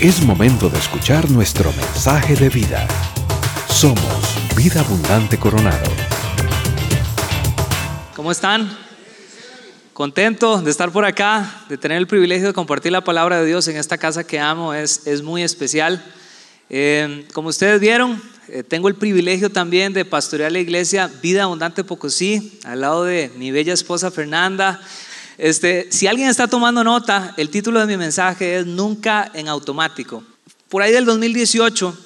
Es momento de escuchar nuestro mensaje de vida. Somos Vida Abundante Coronado. ¿Cómo están? Contento de estar por acá, de tener el privilegio de compartir la palabra de Dios en esta casa que amo, es, es muy especial. Eh, como ustedes vieron, eh, tengo el privilegio también de pastorear la iglesia Vida Abundante Pocosí, al lado de mi bella esposa Fernanda. Este, si alguien está tomando nota, el título de mi mensaje es Nunca en automático. Por ahí del 2018,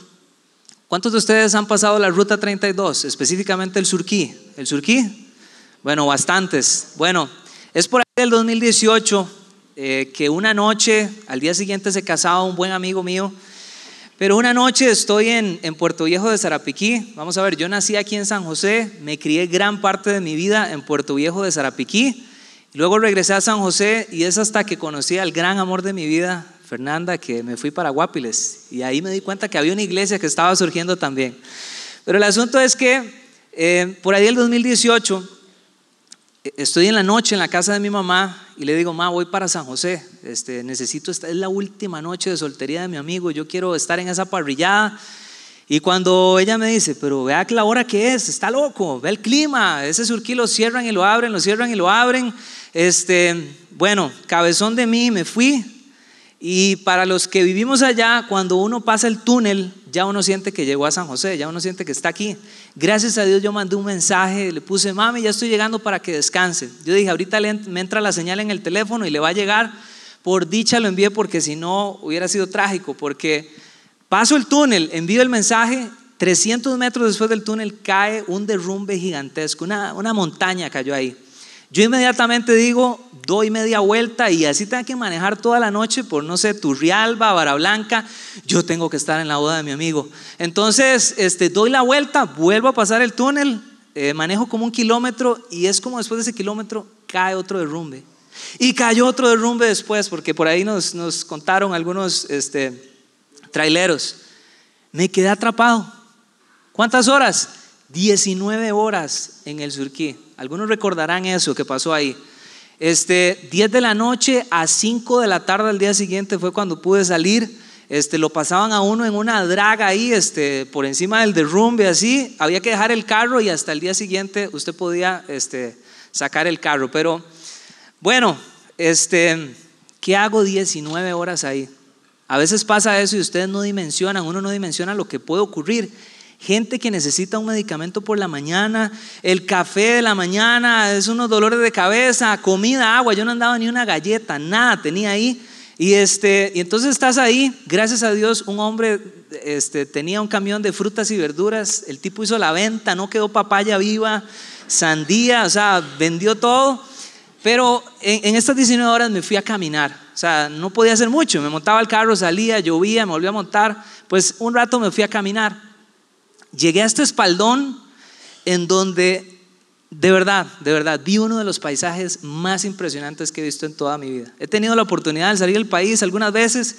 ¿cuántos de ustedes han pasado la ruta 32, específicamente el Surquí? ¿El Surquí? Bueno, bastantes. Bueno, es por ahí del 2018 eh, que una noche, al día siguiente se casaba un buen amigo mío pero una noche estoy en, Puerto Viejo de Zarapiquí. Vamos a ver, yo nací aquí en San José, me crié gran parte de mi vida en Puerto Viejo de Zarapiquí. Luego regresé a San José y es hasta que conocí al gran amor de mi vida, Fernanda, que me fui para Guapiles. Y ahí me di cuenta que había una iglesia que estaba surgiendo también. Pero el asunto es que eh, por ahí el 2018 estoy en la noche en la casa de mi mamá y le digo, ma, voy para San José, este, necesito, esta es la última noche de soltería de mi amigo, yo quiero estar en esa parrillada. Y cuando ella me dice, pero vea la hora que es, está loco, ve el clima, ese surquí lo cierran y lo abren, lo cierran y lo abren. Este, bueno, cabezón de mí, me fui, y para los que vivimos allá, cuando uno pasa el túnel, ya uno siente que llegó a San José, ya uno siente que está aquí. Gracias a Dios yo mandé un mensaje, le puse, mami, ya estoy llegando para que descanse. Yo dije, ahorita me entra la señal en el teléfono y le va a llegar. Por dicha lo envié porque si no hubiera sido trágico, porque paso el túnel, envío el mensaje, 300 metros después del túnel cae un derrumbe gigantesco, una, una montaña cayó ahí. Yo inmediatamente digo, doy media vuelta y así tengo que manejar toda la noche por, no sé, Turrialba, Vara Blanca, yo tengo que estar en la boda de mi amigo. Entonces, este, doy la vuelta, vuelvo a pasar el túnel, eh, manejo como un kilómetro y es como después de ese kilómetro cae otro derrumbe. Y cayó otro derrumbe después, porque por ahí nos, nos contaron algunos este, traileros. Me quedé atrapado. ¿Cuántas horas? 19 horas en el Surquí. Algunos recordarán eso que pasó ahí. Este, 10 de la noche a 5 de la tarde al día siguiente fue cuando pude salir. Este, lo pasaban a uno en una draga ahí, este, por encima del derrumbe, así. Había que dejar el carro y hasta el día siguiente usted podía este, sacar el carro. Pero bueno, este, ¿qué hago 19 horas ahí? A veces pasa eso y ustedes no dimensionan, uno no dimensiona lo que puede ocurrir gente que necesita un medicamento por la mañana, el café de la mañana, es unos dolores de cabeza, comida, agua, yo no andaba ni una galleta, nada tenía ahí. Y, este, y entonces estás ahí, gracias a Dios, un hombre este, tenía un camión de frutas y verduras, el tipo hizo la venta, no quedó papaya viva, sandía, o sea, vendió todo. Pero en, estas 19 horas me fui a caminar, o sea, no podía hacer mucho, me montaba el carro, salía, llovía, me volví a montar, pues un rato me fui a caminar llegué a este espaldón en donde de verdad, de verdad, vi uno de los paisajes más impresionantes que he visto en toda mi vida. He tenido la oportunidad de salir del país algunas veces.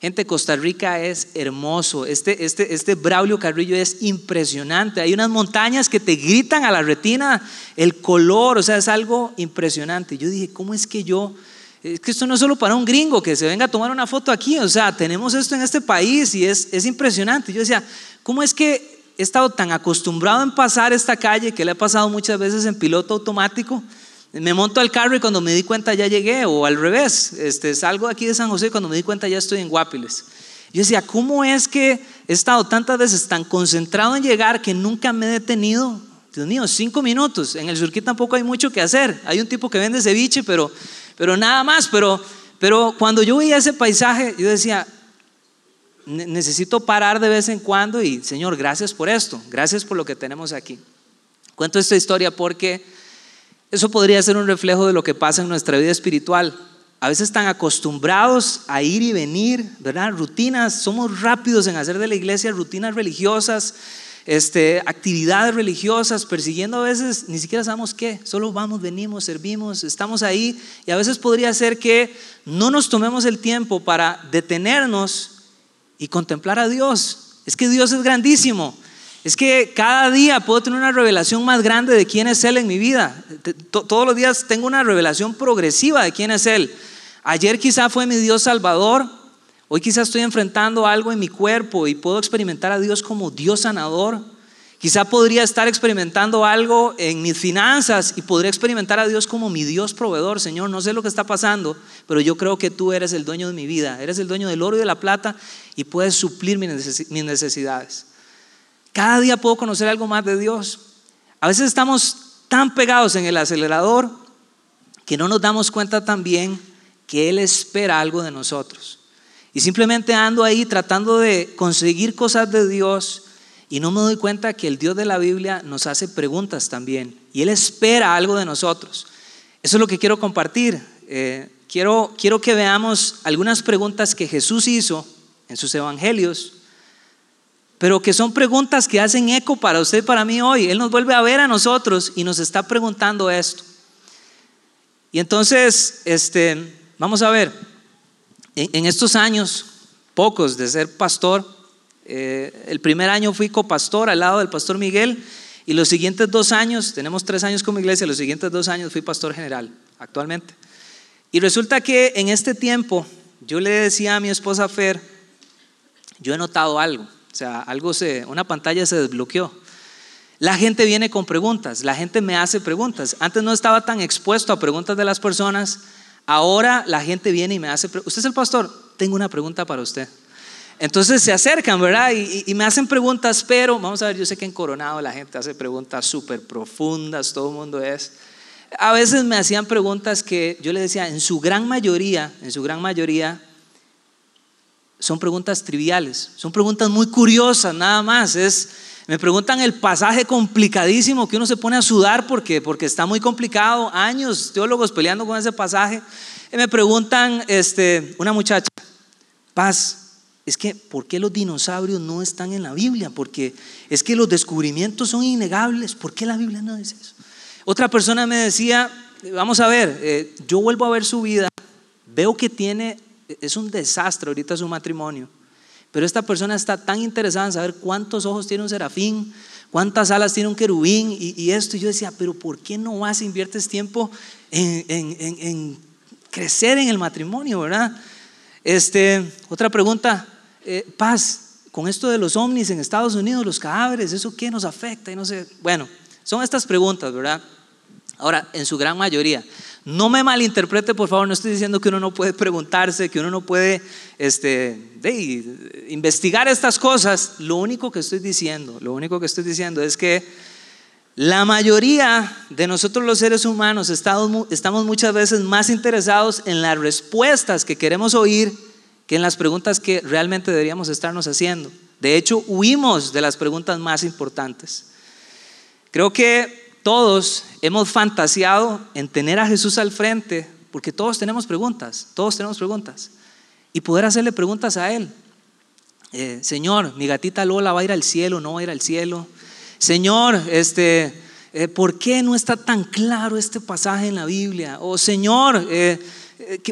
Gente, Costa Rica es hermoso. Este, este, este Braulio Carrillo es impresionante. Hay unas montañas que te gritan a la retina el color, o sea, es algo impresionante. Yo dije, ¿cómo es que yo es que esto no es solo para un gringo que se venga a tomar una foto aquí, o sea, tenemos esto en este país y es, es impresionante. Yo decía, ¿cómo es que he estado tan acostumbrado en pasar esta calle que le he pasado muchas veces en piloto automático. Me monto al carro y cuando me di cuenta ya llegué, o al revés, este, salgo aquí de San José y cuando me di cuenta ya estoy en Guapiles. Yo decía, ¿cómo es que he estado tantas veces tan concentrado en llegar que nunca me he detenido? Dios mío, cinco minutos. En el surquí tampoco hay mucho que hacer. Hay un tipo que vende ceviche, pero, pero nada más. Pero, pero cuando yo veía ese paisaje, yo decía, necesito parar de vez en cuando y Señor, gracias por esto, gracias por lo que tenemos aquí. Cuento esta historia porque eso podría ser un reflejo de lo que pasa en nuestra vida espiritual. A veces están acostumbrados a ir y venir, ¿verdad? Rutinas, somos rápidos en hacer de la iglesia rutinas religiosas, este, actividades religiosas, persiguiendo a veces ni siquiera sabemos qué, solo vamos, venimos, servimos, estamos ahí y a veces podría ser que no nos tomemos el tiempo para detenernos y contemplar a Dios. Es que Dios es grandísimo. Es que cada día puedo tener una revelación más grande de quién es Él en mi vida. Todos los días tengo una revelación progresiva de quién es Él. Ayer quizá fue mi Dios Salvador, Hoy quizás estoy enfrentando algo en mi cuerpo y puedo experimentar a Dios como Dios sanador. Quizá podría estar experimentando algo en mis finanzas y podría experimentar a Dios como mi Dios proveedor. Señor, no sé lo que está pasando, pero yo creo que tú eres el dueño de mi vida. Eres el dueño del oro y de la plata y puedes suplir mis necesidades. Cada día puedo conocer algo más de Dios. A veces estamos tan pegados en el acelerador que no nos damos cuenta también que Él espera algo de nosotros. Y simplemente ando ahí tratando de conseguir cosas de Dios y no me doy cuenta que el Dios de la Biblia nos hace preguntas también y Él espera algo de nosotros. Eso es lo que quiero compartir. Eh, quiero, quiero que veamos algunas preguntas que Jesús hizo en sus evangelios, pero que son preguntas que hacen eco para usted para mí hoy. Él nos vuelve a ver a nosotros y nos está preguntando esto. Y entonces, este, vamos a ver, en estos años, pocos de ser pastor, eh, el primer año fui copastor al lado del pastor Miguel y los siguientes dos años, tenemos tres años como iglesia, los siguientes dos años fui pastor general actualmente. Y resulta que en este tiempo yo le decía a mi esposa Fer, yo he notado algo, o sea, algo se, una pantalla se desbloqueó. La gente viene con preguntas, la gente me hace preguntas. Antes no estaba tan expuesto a preguntas de las personas, ahora la gente viene y me hace, ¿usted es el pastor? Tengo una pregunta para usted. Entonces se acercan, ¿verdad? Y, me hacen preguntas, pero vamos a ver, yo sé que en Coronado la gente hace preguntas súper profundas, todo el mundo es. A veces me hacían preguntas que yo le decía, en su gran mayoría, en su gran mayoría, son preguntas triviales, son preguntas muy curiosas, nada más. Es, me preguntan el pasaje complicadísimo que uno se pone a sudar porque, porque está muy complicado, años teólogos peleando con ese pasaje. Y me preguntan, este, una muchacha, paz, es que ¿por qué los dinosaurios no están en la Biblia? Porque es que los descubrimientos son innegables. ¿Por qué la Biblia no dice eso? Otra persona me decía, vamos a ver, eh, yo vuelvo a ver su vida, veo que tiene, es un desastre ahorita su matrimonio, pero esta persona está tan interesada en saber cuántos ojos tiene un serafín, cuántas alas tiene un querubín y, esto. Y yo decía, pero ¿por qué no vas e inviertes tiempo en, en crecer en el matrimonio, verdad? Este, otra pregunta, eh, paz, con esto de los ovnis en Estados Unidos, los cadáveres, ¿eso qué nos afecta? Y no sé, bueno, son estas preguntas, ¿verdad? Ahora, en su gran mayoría, no me malinterprete, por favor, no estoy diciendo que uno no puede preguntarse, que uno no puede este, investigar estas cosas. Lo único que estoy diciendo, lo único que estoy diciendo es que la mayoría de nosotros los seres humanos estamos, estamos muchas veces más interesados en las respuestas que queremos oír que en las preguntas que realmente deberíamos estarnos haciendo. De hecho, huimos de las preguntas más importantes. Creo que todos hemos fantaseado en tener a Jesús al frente, porque todos tenemos preguntas, todos tenemos preguntas, y poder hacerle preguntas a Él. Eh, Señor, mi gatita Lola va a ir al cielo, no va a ir al cielo. Señor, este, eh, ¿por qué no está tan claro este pasaje en la Biblia? O Señor, eh,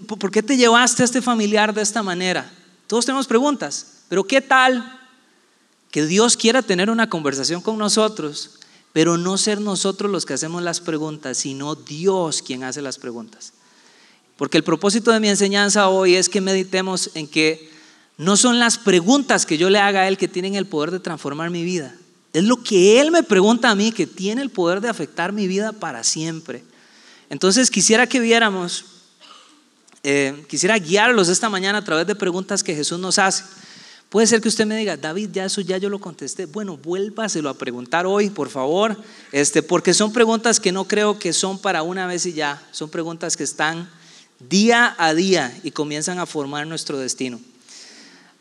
¿por qué te llevaste a este familiar de esta manera? Todos tenemos preguntas, pero ¿qué tal que Dios quiera tener una conversación con nosotros, pero no ser nosotros los que hacemos las preguntas, sino Dios quien hace las preguntas? Porque el propósito de mi enseñanza hoy es que meditemos en que no son las preguntas que yo le haga a Él que tienen el poder de transformar mi vida. Es lo que Él me pregunta a mí que tiene el poder de afectar mi vida para siempre. Entonces quisiera que viéramos eh, quisiera guiarlos esta mañana a través de preguntas que Jesús nos hace. Puede ser que usted me diga, David, ya eso ya yo lo contesté. Bueno, vuélvaselo a preguntar hoy, por favor, este, porque son preguntas que no creo que son para una vez y ya. Son preguntas que están día a día y comienzan a formar nuestro destino.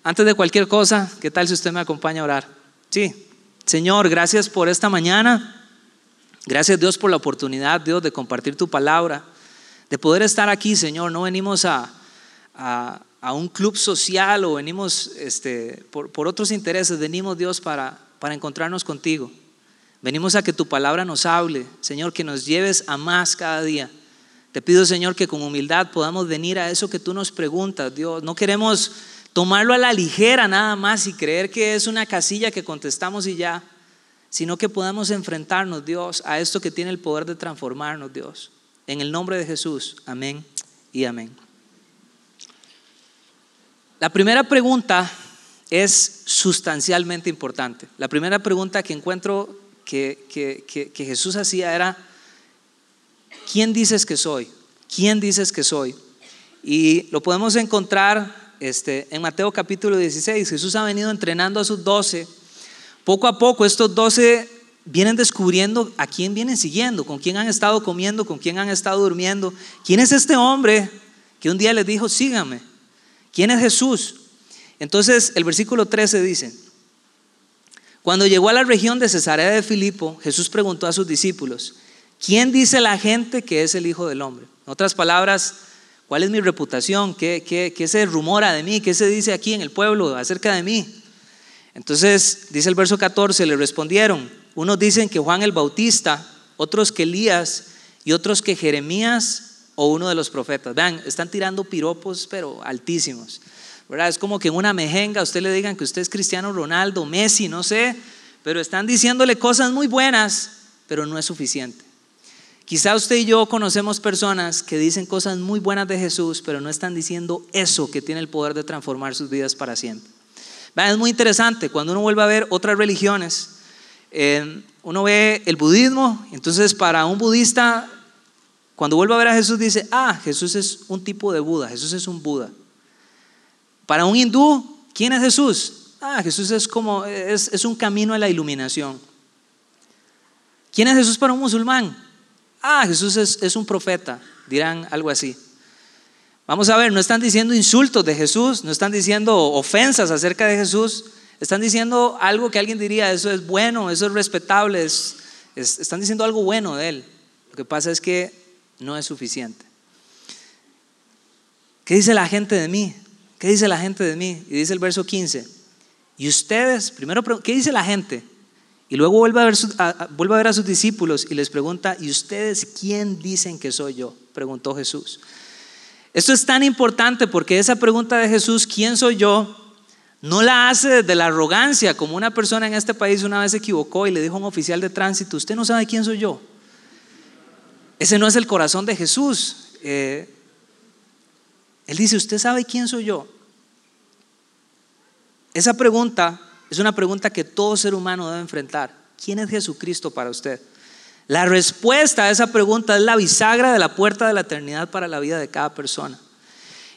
Antes de cualquier cosa, ¿qué tal si usted me acompaña a orar? Sí, Señor, gracias por esta mañana. Gracias Dios por la oportunidad, Dios, de compartir tu palabra de poder estar aquí, Señor. No venimos a, a, un club social o venimos este, por, por, otros intereses, venimos, Dios, para, para encontrarnos contigo. Venimos a que tu palabra nos hable, Señor, que nos lleves a más cada día. Te pido, Señor, que con humildad podamos venir a eso que tú nos preguntas, Dios. No queremos tomarlo a la ligera nada más y creer que es una casilla que contestamos y ya, sino que podamos enfrentarnos, Dios, a esto que tiene el poder de transformarnos, Dios. En el nombre de Jesús, amén y amén. La primera pregunta es sustancialmente importante. La primera pregunta que encuentro que, que Jesús hacía era, ¿quién dices que soy? ¿Quién dices que soy? Y lo podemos encontrar este, en Mateo capítulo 16. Jesús ha venido entrenando a sus doce. Poco a poco estos doce vienen descubriendo a quién vienen siguiendo, con quién han estado comiendo, con quién han estado durmiendo. ¿Quién es este hombre que un día les dijo, sígame? ¿Quién es Jesús? Entonces el versículo 13 dice, cuando llegó a la región de Cesarea de Filipo, Jesús preguntó a sus discípulos, ¿quién dice la gente que es el Hijo del Hombre? En otras palabras, ¿Cuál es mi reputación? ¿Qué, se rumora de mí? ¿Qué se dice aquí en el pueblo acerca de mí? Entonces, dice el verso 14, le respondieron, unos dicen que Juan el Bautista, otros que Elías y otros que Jeremías o uno de los profetas. Vean, están tirando piropos, pero altísimos. ¿verdad? Es como que en una mejenga usted le digan que usted es Cristiano Ronaldo, Messi, no sé, pero están diciéndole cosas muy buenas, pero no es suficiente. Quizá usted y yo conocemos personas que dicen cosas muy buenas de Jesús, pero no están diciendo eso que tiene el poder de transformar sus vidas para siempre. Es muy interesante cuando uno vuelve a ver otras religiones. Uno ve el budismo, entonces para un budista, cuando vuelve a ver a Jesús, dice, ah, Jesús es un tipo de Buda, Jesús es un Buda. Para un hindú, ¿quién es Jesús? Ah, Jesús es como, es, es un camino a la iluminación. ¿Quién es Jesús para un musulmán? ah, Jesús es, un profeta, dirán algo así. Vamos a ver, no están diciendo insultos de Jesús, no están diciendo ofensas acerca de Jesús, están diciendo algo que alguien diría, eso es bueno, eso es respetable, están diciendo algo bueno de Él. Lo que pasa es que no es suficiente. ¿Qué dice la gente de mí? ¿Qué dice la gente de mí? Y dice el verso 15. Y ustedes, primero, ¿qué dice la gente? Y luego vuelve a, ver vuelve a ver a sus discípulos y les pregunta, ¿y ustedes quién dicen que soy yo? Preguntó Jesús. Esto es tan importante porque esa pregunta de Jesús, ¿quién soy yo? No la hace desde la arrogancia, como una persona en este país una vez se equivocó y le dijo a un oficial de tránsito, usted no sabe quién soy yo. Ese no es el corazón de Jesús. Eh, él dice, ¿usted sabe quién soy yo? Esa pregunta es una pregunta que todo ser humano debe enfrentar. ¿Quién es Jesucristo para usted? La respuesta a esa pregunta es la bisagra de la puerta de la eternidad para la vida de cada persona.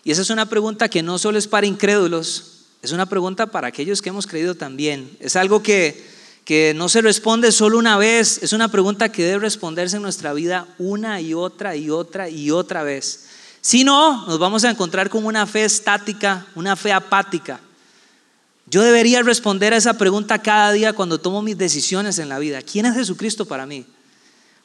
Y esa es una pregunta que no solo es para incrédulos, es una pregunta para aquellos que hemos creído también. Es algo que, que no se responde solo una vez, es una pregunta que debe responderse en nuestra vida una y otra y otra y otra vez. Si no, nos vamos a encontrar con una fe estática, una fe apática. Yo debería responder a esa pregunta cada día cuando tomo mis decisiones en la vida. ¿Quién es Jesucristo para mí?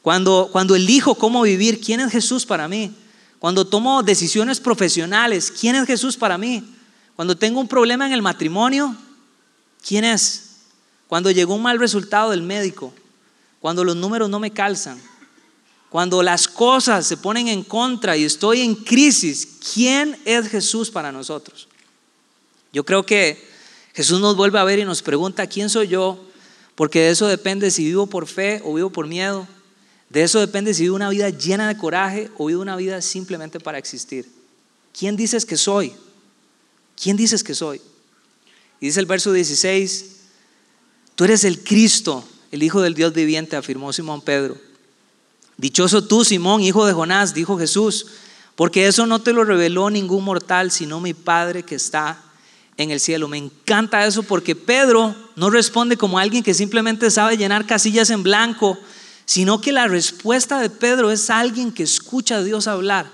Cuando, cuando elijo cómo vivir, ¿quién es Jesús para mí? Cuando tomo decisiones profesionales, ¿quién es Jesús para mí? Cuando tengo un problema en el matrimonio, ¿quién es? Cuando llegó un mal resultado del médico, cuando los números no me calzan, cuando las cosas se ponen en contra y estoy en crisis, ¿quién es Jesús para nosotros? Yo creo que Jesús nos vuelve a ver y nos pregunta, ¿quién soy yo? Porque de eso depende si vivo por fe o vivo por miedo. De eso depende si vivo una vida llena de coraje o vivo una vida simplemente para existir. ¿Quién dices que soy? ¿Quién dices que soy? Y dice el verso 16, tú eres el Cristo, el Hijo del Dios viviente, afirmó Simón Pedro. Dichoso tú, Simón, hijo de Jonás, dijo Jesús, porque eso no te lo reveló ningún mortal, sino mi Padre que está en el cielo. Me encanta eso porque Pedro no responde como alguien que simplemente sabe llenar casillas en blanco, sino que la respuesta de Pedro es alguien que escucha a Dios hablar.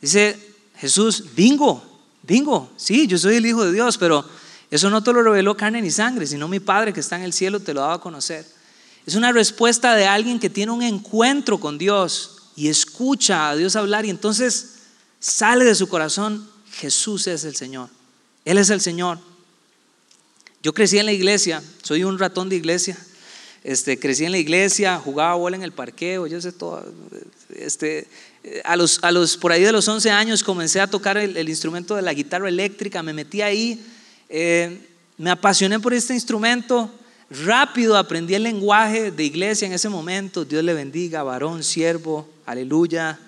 Dice Jesús, bingo, bingo, sí, yo soy el Hijo de Dios, pero eso no te lo reveló carne ni sangre, sino mi Padre que está en el cielo te lo daba a conocer. Es una respuesta de alguien que tiene un encuentro con Dios y escucha a Dios hablar y entonces sale de su corazón, Jesús es el Señor. Él es el Señor. Yo crecí en la iglesia, soy un ratón de iglesia. Este, crecí en la iglesia, jugaba bola en el parqueo, yo sé todo. Este, a, los, a los, por ahí de los 11 años comencé a tocar el, instrumento de la guitarra eléctrica, me metí ahí, eh, me apasioné por este instrumento, rápido aprendí el lenguaje de iglesia en ese momento, Dios le bendiga, varón, siervo, aleluya,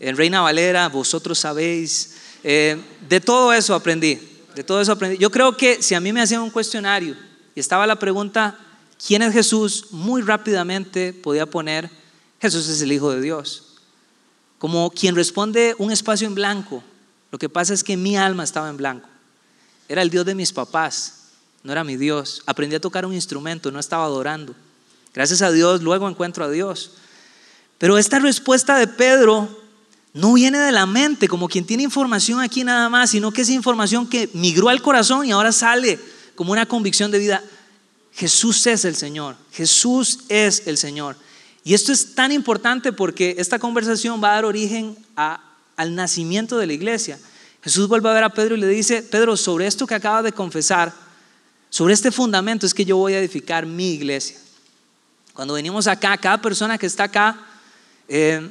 en Reina Valera, vosotros sabéis, eh, de todo eso aprendí De todo eso aprendí. Yo creo que si a mí me hacían un cuestionario y estaba la pregunta, ¿quién es Jesús? Muy rápidamente podía poner, Jesús es el Hijo de Dios. Como quien responde un espacio en blanco. Lo que pasa es que mi alma estaba en blanco. Era el Dios de mis papás, no era mi Dios. Aprendí a tocar un instrumento, no estaba adorando. Gracias a Dios, luego encuentro a Dios. Pero esta respuesta de Pedro no viene de la mente, como quien tiene información aquí nada más, sino que es información que migró al corazón y ahora sale como una convicción de vida. Jesús es el Señor, Jesús es el Señor. Y esto es tan importante porque esta conversación va a dar origen al nacimiento de la iglesia. Jesús vuelve a ver a Pedro y le dice, Pedro, sobre esto que acabas de confesar, sobre este fundamento es que yo voy a edificar mi iglesia. Cuando venimos acá, cada persona que está acá, eh,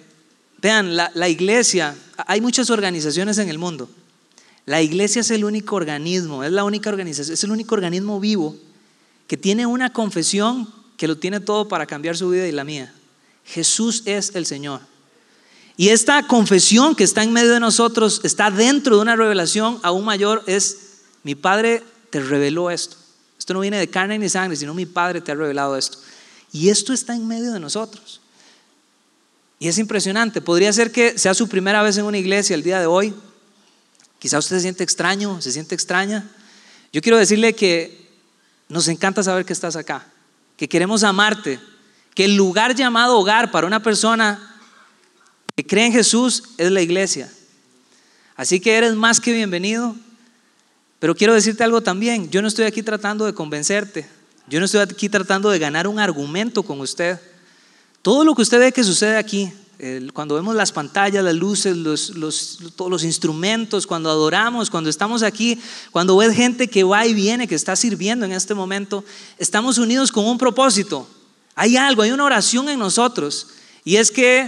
vean, la, la iglesia, hay muchas organizaciones en el mundo. La iglesia es el único organismo, es la única organización, es el único organismo vivo que tiene una confesión que lo tiene todo para cambiar su vida y la mía. Jesús es el Señor. Y esta confesión que está en medio de nosotros está dentro de una revelación aún mayor, es mi Padre te reveló esto. Esto no viene de carne ni sangre, sino mi Padre te ha revelado esto. Y esto está en medio de nosotros. Y es impresionante. Podría ser que sea su primera vez en una iglesia el día de hoy. Quizá usted se siente extraño, se siente extraña. Yo quiero decirle que nos encanta saber que estás acá, que queremos amarte, que el lugar llamado hogar para una persona que cree en Jesús es la iglesia. Así que eres más que bienvenido. Pero quiero decirte algo también. Yo no estoy aquí tratando de convencerte. Yo no estoy aquí tratando de ganar un argumento con usted. Todo lo que usted ve que sucede aquí, cuando vemos las pantallas, las luces, los, todos los instrumentos, cuando adoramos, cuando estamos aquí, cuando ves gente que va y viene, que está sirviendo en este momento, estamos unidos con un propósito. Hay algo, hay una oración en nosotros. Y es que,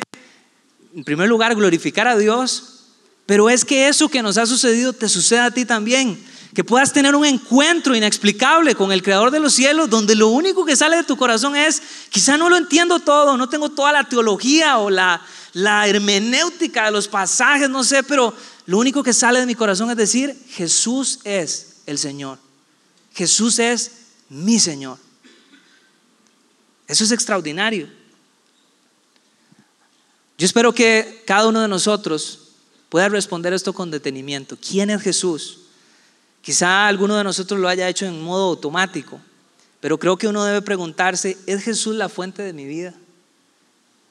en primer lugar, glorificar a Dios, pero es que eso que nos ha sucedido te suceda a ti también que puedas tener un encuentro inexplicable con el Creador de los cielos, donde lo único que sale de tu corazón es, quizá no lo entiendo todo, no tengo toda la teología o la, la hermenéutica de los pasajes, no sé, pero lo único que sale de mi corazón es decir, Jesús es el Señor. Jesús es mi Señor. Eso es extraordinario. Yo espero que cada uno de nosotros pueda responder esto con detenimiento. ¿Quién es Jesús? Quizá alguno de nosotros lo haya hecho en modo automático, pero creo que uno debe preguntarse, ¿es Jesús la fuente de mi vida?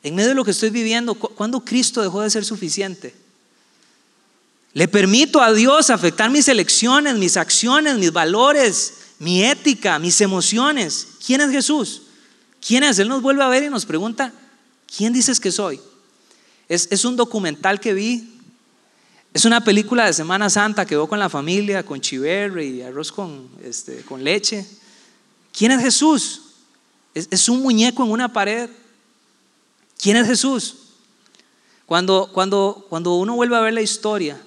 En medio de lo que estoy viviendo, ¿cuándo Cristo dejó de ser suficiente? ¿Le permito a Dios afectar mis elecciones, mis acciones, mis valores, mi ética, mis emociones? ¿Quién es Jesús? ¿Quién es? Él nos vuelve a ver y nos pregunta, ¿quién dices que soy? Es, es un documental que vi es una película de Semana Santa que veo con la familia, con chiverre y arroz con, este, con leche. ¿Quién es Jesús? Es, un muñeco en una pared. ¿Quién es Jesús? Cuando, cuando, cuando uno vuelve a ver la historia,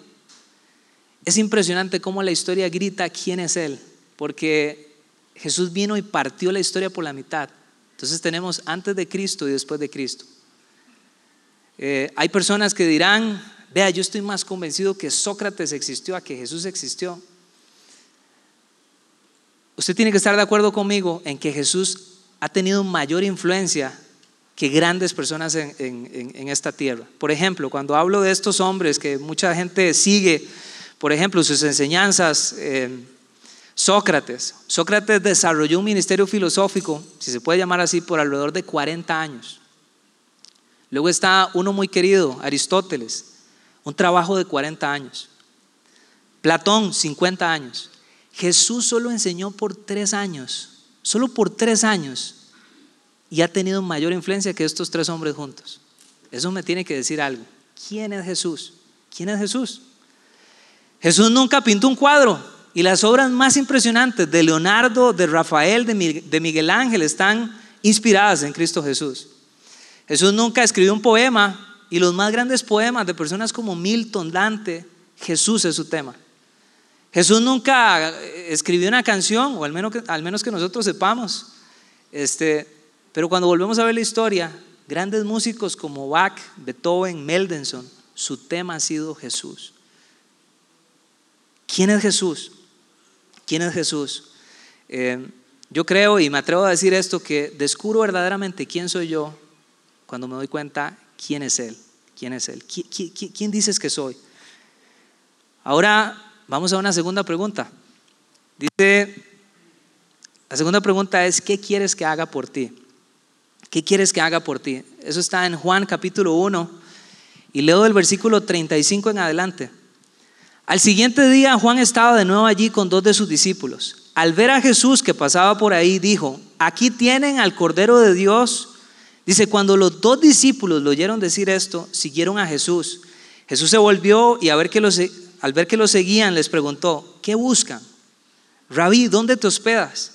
es impresionante cómo la historia grita quién es Él, porque Jesús vino y partió la historia por la mitad. Entonces tenemos antes de Cristo y después de Cristo. Eh, hay personas que dirán, Vea, yo estoy más convencido que Sócrates existió a que Jesús existió. Usted tiene que estar de acuerdo conmigo en que Jesús ha tenido mayor influencia que grandes personas en, esta tierra. Por ejemplo, cuando hablo de estos hombres que mucha gente sigue, por ejemplo, sus enseñanzas, eh, Sócrates. Sócrates desarrolló un ministerio filosófico, si se puede llamar así, por alrededor de 40 años. Luego está uno muy querido, Aristóteles, un trabajo de 40 años. Platón, 50 años. Jesús solo enseñó por tres años, solo por tres años, y ha tenido mayor influencia que estos tres hombres juntos. Eso me tiene que decir algo. ¿Quién es Jesús? ¿Quién es Jesús? Jesús nunca pintó un cuadro y las obras más impresionantes de Leonardo, de Rafael, de Miguel Ángel están inspiradas en Cristo Jesús. Jesús nunca escribió un poema y los más grandes poemas de personas como Milton, Dante, Jesús es su tema. Jesús nunca escribió una canción, o al menos que, al menos que nosotros sepamos. Este, pero cuando volvemos a ver la historia, grandes músicos como Bach, Beethoven, Mendelssohn, su tema ha sido Jesús. ¿Quién es Jesús? ¿Quién es Jesús? Eh, yo creo y me atrevo a decir esto, que descubro verdaderamente quién soy yo cuando me doy cuenta quién es Él. ¿Quién es Él? quién dices que soy? Ahora vamos a una segunda pregunta. Dice, la segunda pregunta es, ¿qué quieres que haga por ti? ¿Qué quieres que haga por ti? Eso está en Juan capítulo 1 y leo del versículo 35 en adelante. Al siguiente día Juan estaba de nuevo allí con dos de sus discípulos. Al ver a Jesús que pasaba por ahí, dijo, aquí tienen al Cordero de Dios. Dice, cuando los dos discípulos lo oyeron decir esto, siguieron a Jesús. Jesús se volvió y ver que al ver que lo seguían les preguntó, ¿qué buscan? Rabí, ¿dónde te hospedas?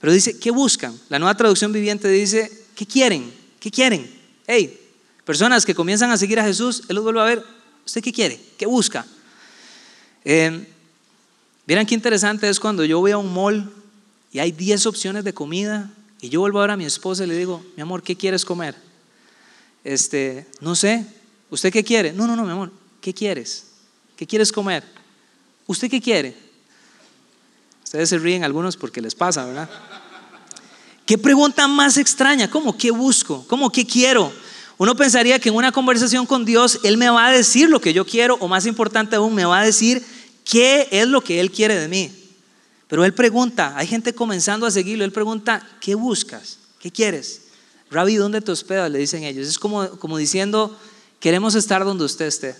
Pero dice, ¿qué buscan? La nueva traducción viviente dice, ¿qué quieren? ¿Qué quieren? Hey, personas que comienzan a seguir a Jesús, Él los vuelve a ver, ¿usted qué quiere? ¿Qué busca? Eh, Miren qué interesante es cuando yo voy a un mall y hay 10 opciones de comida y yo vuelvo a ver a mi esposa y le digo, mi amor, ¿qué quieres comer? Este, no sé, ¿usted qué quiere? No, no, no, mi amor, ¿qué quieres? ¿Qué quieres comer? ¿Usted qué quiere? Ustedes se ríen algunos porque les pasa, ¿verdad? ¿Qué pregunta más extraña? ¿Cómo? ¿Qué busco? ¿Cómo? ¿Qué quiero? Uno pensaría que en una conversación con Dios Él me va a decir lo que yo quiero o más importante aún, me va a decir qué es lo que Él quiere de mí. Pero Él pregunta, hay gente comenzando a seguirlo, Él pregunta, ¿qué buscas? ¿Qué quieres? Rabbi, ¿dónde te hospedas? Le dicen ellos. Es como, como diciendo, queremos estar donde usted esté.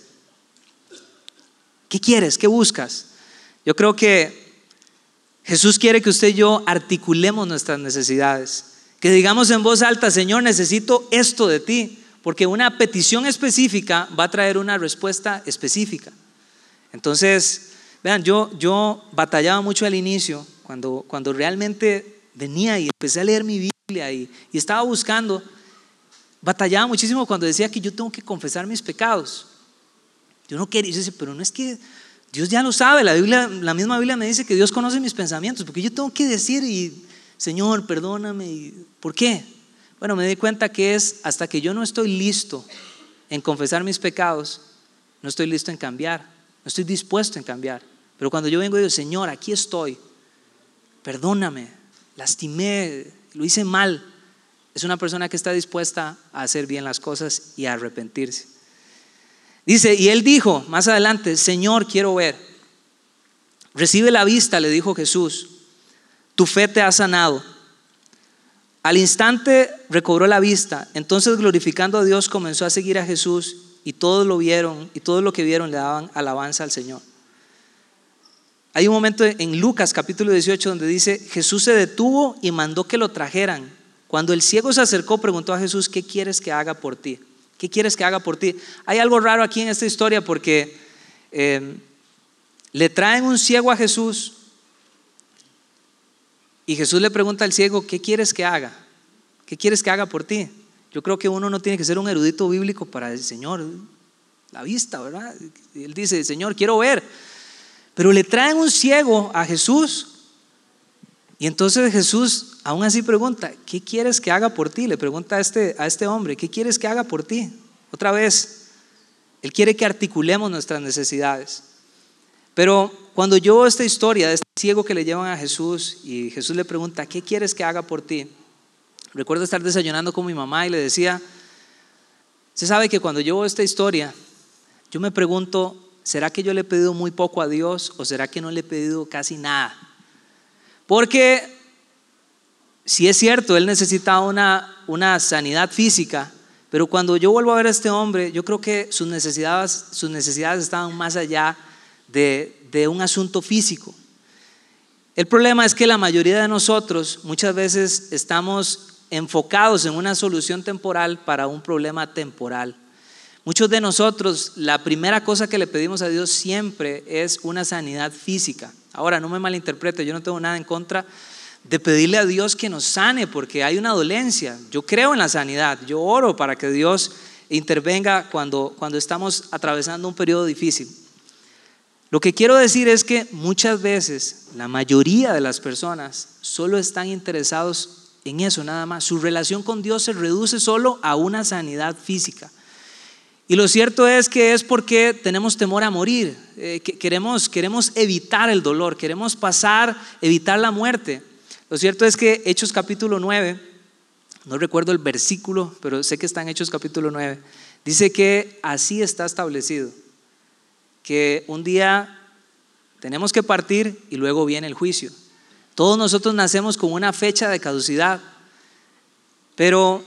¿Qué quieres? ¿Qué buscas? Yo creo que Jesús quiere que usted y yo articulemos nuestras necesidades. Que digamos en voz alta, Señor, necesito esto de ti. Porque una petición específica va a traer una respuesta específica. Entonces, vean, yo, yo batallaba mucho al inicio, cuando, cuando realmente venía y empecé a leer mi Biblia y, y estaba buscando, batallaba muchísimo cuando decía que yo tengo que confesar mis pecados. Yo no quería, yo decía, pero no es que Dios ya lo sabe, la, Biblia, la misma Biblia me dice que Dios conoce mis pensamientos, porque yo tengo que decir, y, Señor, perdóname. ¿Por qué? Bueno, me di cuenta que es hasta que yo no estoy listo en confesar mis pecados, no estoy listo en cambiar, no estoy dispuesto en cambiar. Pero cuando yo vengo y digo, Señor, aquí estoy, perdóname, lastimé, lo hice mal, es una persona que está dispuesta a hacer bien las cosas y a arrepentirse. Dice, y él dijo más adelante, Señor, quiero ver. Recibe la vista, le dijo Jesús, tu fe te ha sanado. Al instante recobró la vista, entonces glorificando a Dios comenzó a seguir a Jesús y todos lo vieron y todo lo que vieron le daban alabanza al Señor. Hay un momento en Lucas capítulo 18 donde dice, Jesús se detuvo y mandó que lo trajeran. Cuando el ciego se acercó, preguntó a Jesús, ¿qué quieres que haga por ti? ¿Qué quieres que haga por ti? Hay algo raro aquí en esta historia porque em, le traen un ciego a Jesús y Jesús le pregunta al ciego, ¿qué quieres que haga? ¿Qué quieres que haga por ti? Yo creo que uno no tiene que ser un erudito bíblico para decir, Señor, la vista, ¿verdad? él dice, Señor, quiero ver. Pero le traen un ciego a Jesús y entonces Jesús aún así pregunta, ¿qué quieres que haga por ti? Le pregunta a este, a este hombre, ¿qué quieres que haga por ti? Otra vez, Él quiere que articulemos nuestras necesidades. Pero cuando yo veo esta historia de este ciego que le llevan a Jesús y Jesús le pregunta, ¿qué quieres que haga por ti? Recuerdo estar desayunando con mi mamá y le decía, se sabe que cuando yo veo esta historia, yo me pregunto, ¿será que yo le he pedido muy poco a Dios o será que no le he pedido casi nada? Porque si es cierto, él necesitaba una, una sanidad física, pero cuando yo vuelvo a ver a este hombre, yo creo que sus necesidades, sus necesidades estaban más allá de, de un asunto físico. El problema es que la mayoría de nosotros muchas veces estamos enfocados en una solución temporal para un problema temporal. Muchos de nosotros, la primera cosa que le pedimos a Dios siempre es una sanidad física. Ahora, no me malinterprete, yo no tengo nada en contra de pedirle a Dios que nos sane porque hay una dolencia. Yo creo en la sanidad, yo oro para que Dios intervenga cuando, cuando estamos atravesando un periodo difícil. Lo que quiero decir es que muchas veces la mayoría de las personas solo están interesados en eso nada más. Su relación con Dios se reduce solo a una sanidad física. Y lo cierto es que es porque tenemos temor a morir, eh, queremos, queremos evitar el dolor, queremos pasar, evitar la muerte. Lo cierto es que Hechos capítulo 9, no recuerdo el versículo, pero sé que está en Hechos capítulo 9, dice que así está establecido, que un día tenemos que partir y luego viene el juicio. Todos nosotros nacemos con una fecha de caducidad, pero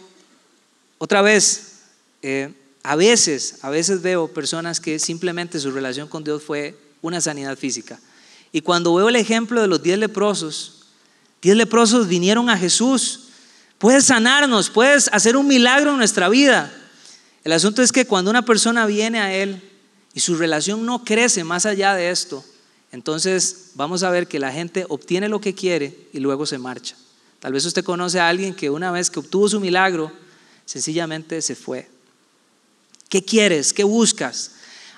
otra vez, eh, a veces, a veces veo personas que simplemente su relación con Dios fue una sanidad física. Y cuando veo el ejemplo de los diez leprosos, diez leprosos vinieron a Jesús. Puedes sanarnos, puedes hacer un milagro en nuestra vida. El asunto es que cuando una persona viene a Él y su relación no crece más allá de esto, entonces vamos a ver que la gente obtiene lo que quiere y luego se marcha. Tal vez usted conoce a alguien que una vez que obtuvo su milagro, sencillamente se fue. ¿Qué quieres? ¿Qué buscas?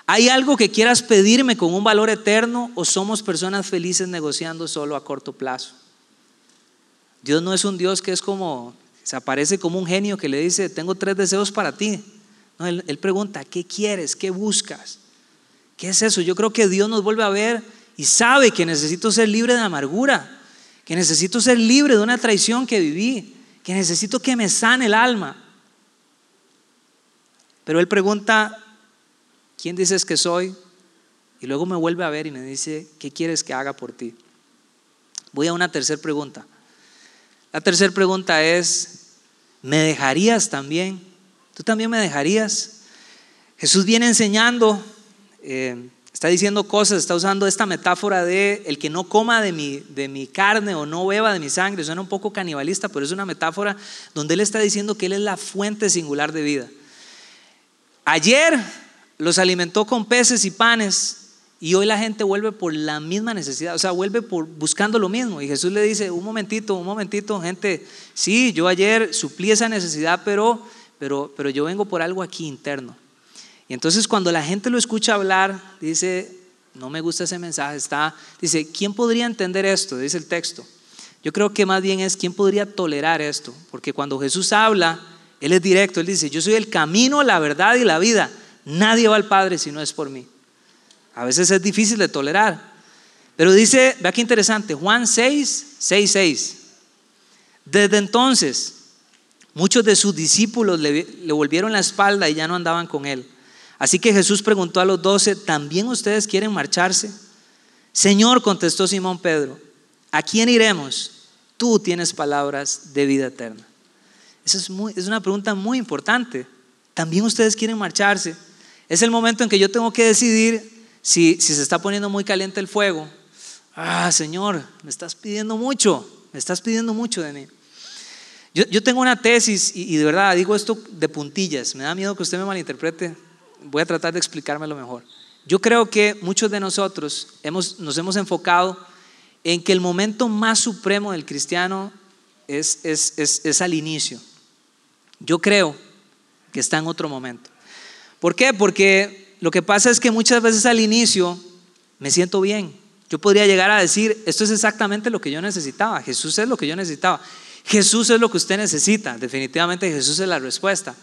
¿Hay algo que quieras pedirme con un valor eterno o somos personas felices negociando solo a corto plazo? Dios no es un Dios que es como, se aparece como un genio que le dice, tengo tres deseos para ti. No, él, él pregunta, ¿qué quieres? ¿Qué buscas? ¿Qué es eso? Yo creo que Dios nos vuelve a ver y sabe que necesito ser libre de amargura, que necesito ser libre de una traición que viví, que necesito que me sane el alma. Pero él pregunta, ¿quién dices que soy? Y luego me vuelve a ver y me dice, ¿qué quieres que haga por ti? Voy a una tercera pregunta. La tercera pregunta es, ¿me dejarías también? ¿Tú también me dejarías? Jesús viene enseñando, eh, está diciendo cosas, está usando esta metáfora de el que no coma de mi, de mi carne o no beba de mi sangre. Suena un poco canibalista, pero es una metáfora donde él está diciendo que él es la fuente singular de vida. Ayer los alimentó con peces y panes y hoy la gente vuelve por la misma necesidad, o sea, vuelve por buscando lo mismo. Y Jesús le dice, un momentito, un momentito, gente, sí, yo ayer suplí esa necesidad, pero, pero, pero yo vengo por algo aquí interno. Y entonces cuando la gente lo escucha hablar, dice, no me gusta ese mensaje, está, dice, ¿quién podría entender esto? Dice el texto. Yo creo que más bien es, ¿quién podría tolerar esto? Porque cuando Jesús habla, él es directo, Él dice, yo soy el camino, la verdad y la vida. Nadie va al Padre si no es por mí. A veces es difícil de tolerar. Pero dice, vea qué interesante, Juan 6, 6, 6. Desde entonces, muchos de sus discípulos le, le volvieron la espalda y ya no andaban con él. Así que Jesús preguntó a los doce, ¿también ustedes quieren marcharse? Señor, contestó Simón Pedro, ¿a quién iremos? Tú tienes palabras de vida eterna. Esa es, una pregunta muy importante. ¿También ustedes quieren marcharse? Es el momento en que yo tengo que decidir si, se está poniendo muy caliente el fuego. Ah, Señor, me estás pidiendo mucho, me estás pidiendo mucho de mí. Yo, yo tengo una tesis y, y, de verdad digo esto de puntillas, me da miedo que usted me malinterprete, voy a tratar de explicármelo mejor. Yo creo que muchos de nosotros hemos, nos hemos enfocado en que el momento más supremo del cristiano es, es, es, es al inicio. Yo creo que está en otro momento. ¿Por qué? Porque lo que pasa es que muchas veces al inicio me siento bien. Yo podría llegar a decir, esto es exactamente lo que yo necesitaba. Jesús es lo que yo necesitaba. Jesús es lo que usted necesita. Definitivamente Jesús es la respuesta.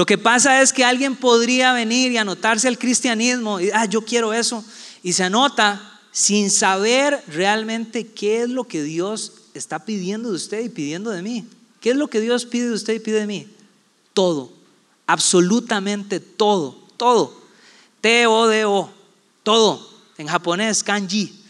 Lo que pasa es que alguien podría venir y anotarse al cristianismo y, ah, yo quiero eso. Y se anota sin saber realmente qué es lo que Dios está pidiendo de usted y pidiendo de mí. ¿Qué es lo que Dios pide de usted y pide de mí? todo, absolutamente todo, todo. T-O-D-O, todo. En japonés, kanji.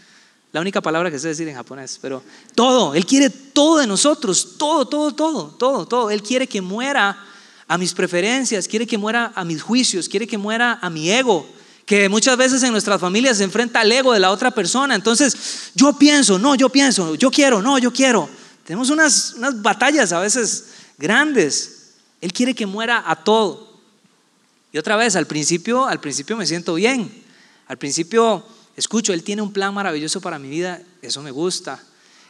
La única palabra que sé decir en japonés, pero todo. Él quiere todo de nosotros, todo, todo, todo, todo, todo. Él quiere que muera a mis preferencias, quiere que muera a mis juicios, quiere que muera a mi ego, que muchas veces en nuestras familias se enfrenta al ego de la otra persona. Entonces, yo pienso, no, yo pienso, yo quiero, no, yo quiero. Tenemos unas, unas batallas a veces grandes. Él quiere que muera a todo. Y otra vez, al principio, al principio me siento bien. Al principio escucho, Él tiene un plan maravilloso para mi vida, eso me gusta.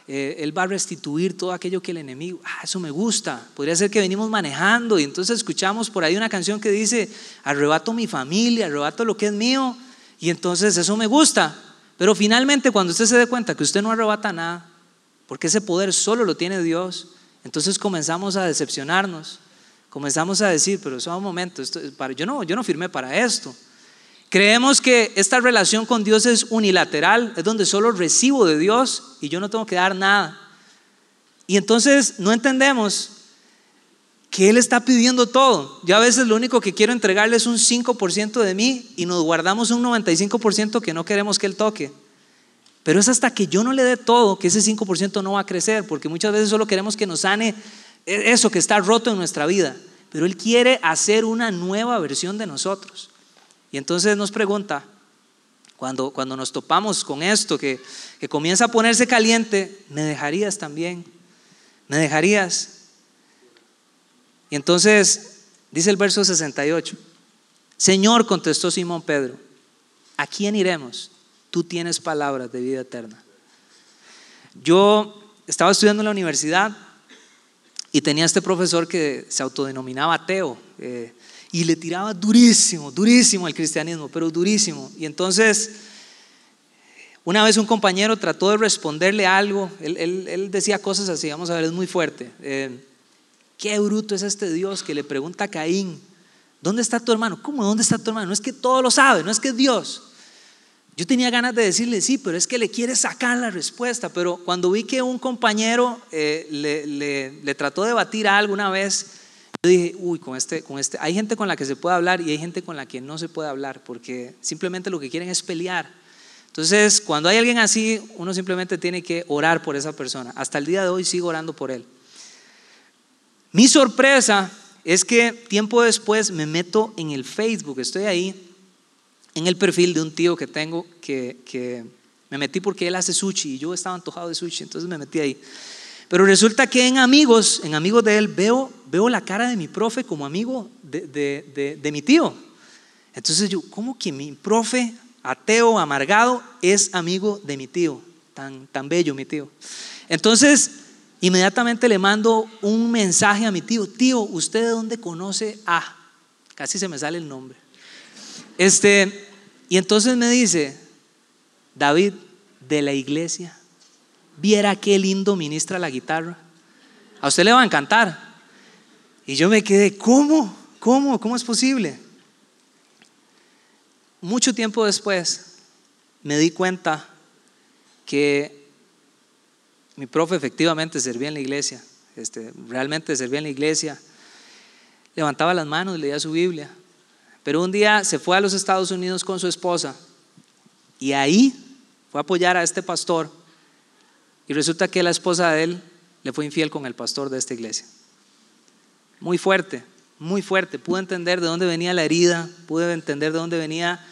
Eh, él va a restituir todo aquello que el enemigo, ah, eso me gusta. Podría ser que venimos manejando y entonces escuchamos por ahí una canción que dice, arrebato mi familia, arrebato lo que es mío, y entonces eso me gusta. Pero finalmente cuando usted se dé cuenta que usted no arrebata nada, porque ese poder solo lo tiene Dios, entonces comenzamos a decepcionarnos comenzamos a decir, pero eso un momento, yo, no, yo no firmé para esto. Creemos que esta relación con Dios es unilateral, es donde solo recibo de Dios y yo no tengo que dar nada. Y entonces no entendemos que Él está pidiendo todo. Yo a veces lo único que quiero entregarle es un 5% de mí y nos guardamos un 95% que no queremos que Él toque. Pero es hasta que yo no le dé todo que ese 5% no va a crecer, porque muchas veces solo queremos que nos sane eso que está roto en nuestra vida. Pero Él quiere hacer una nueva versión de nosotros. Y entonces nos pregunta, cuando, cuando nos topamos con esto, que, que comienza a ponerse caliente, ¿me dejarías también? ¿Me dejarías? Y entonces dice el verso 68, Señor, contestó Simón Pedro, ¿a quién iremos? Tú tienes palabras de vida eterna. Yo estaba estudiando en la universidad y tenía este profesor que se autodenominaba ateo. Eh, y le tiraba durísimo, durísimo al cristianismo, pero durísimo. Y entonces, una vez un compañero trató de responderle algo, él, decía cosas así, vamos a ver, es muy fuerte. Eh, qué bruto es este Dios que le pregunta a Caín, ¿dónde está tu hermano? ¿Cómo? ¿Dónde está tu hermano? No es que todo lo sabe, no es que es Dios. Yo tenía ganas de decirle sí, pero es que le quiere sacar la respuesta. Pero cuando vi que un compañero eh, le, le, trató de batir algo una vez, yo dije, uy, con este, con este, hay gente con la que se puede hablar y hay gente con la que no se puede hablar, porque simplemente lo que quieren es pelear. Entonces, cuando hay alguien así, uno simplemente tiene que orar por esa persona. Hasta el día de hoy sigo orando por él. Mi sorpresa es que tiempo después me meto en el Facebook, estoy ahí, en el perfil de un tío que tengo, que, que me metí porque él hace sushi y yo estaba antojado de sushi, entonces me metí ahí. Pero resulta que en amigos, en amigos de él, veo, veo la cara de mi profe como amigo de, de, de, mi tío. Entonces yo, ¿cómo que mi profe, ateo, amargado, es amigo de mi tío? Tan, tan bello mi tío. Entonces, inmediatamente le mando un mensaje a mi tío. Tío, ¿usted de dónde conoce a? Casi se me sale el nombre. Este, y entonces me dice, David, de la iglesia viera qué lindo ministra la guitarra. A usted le va a encantar. Y yo me quedé, ¿cómo? ¿Cómo? ¿Cómo es posible? Mucho tiempo después me di cuenta que mi profe efectivamente servía en la iglesia, este, realmente servía en la iglesia, levantaba las manos, leía su Biblia, pero un día se fue a los Estados Unidos con su esposa y ahí fue a apoyar a este pastor y resulta que la esposa de él le fue infiel con el pastor de esta iglesia. Muy fuerte, muy fuerte. Pude entender de dónde venía la herida, pude entender de dónde venía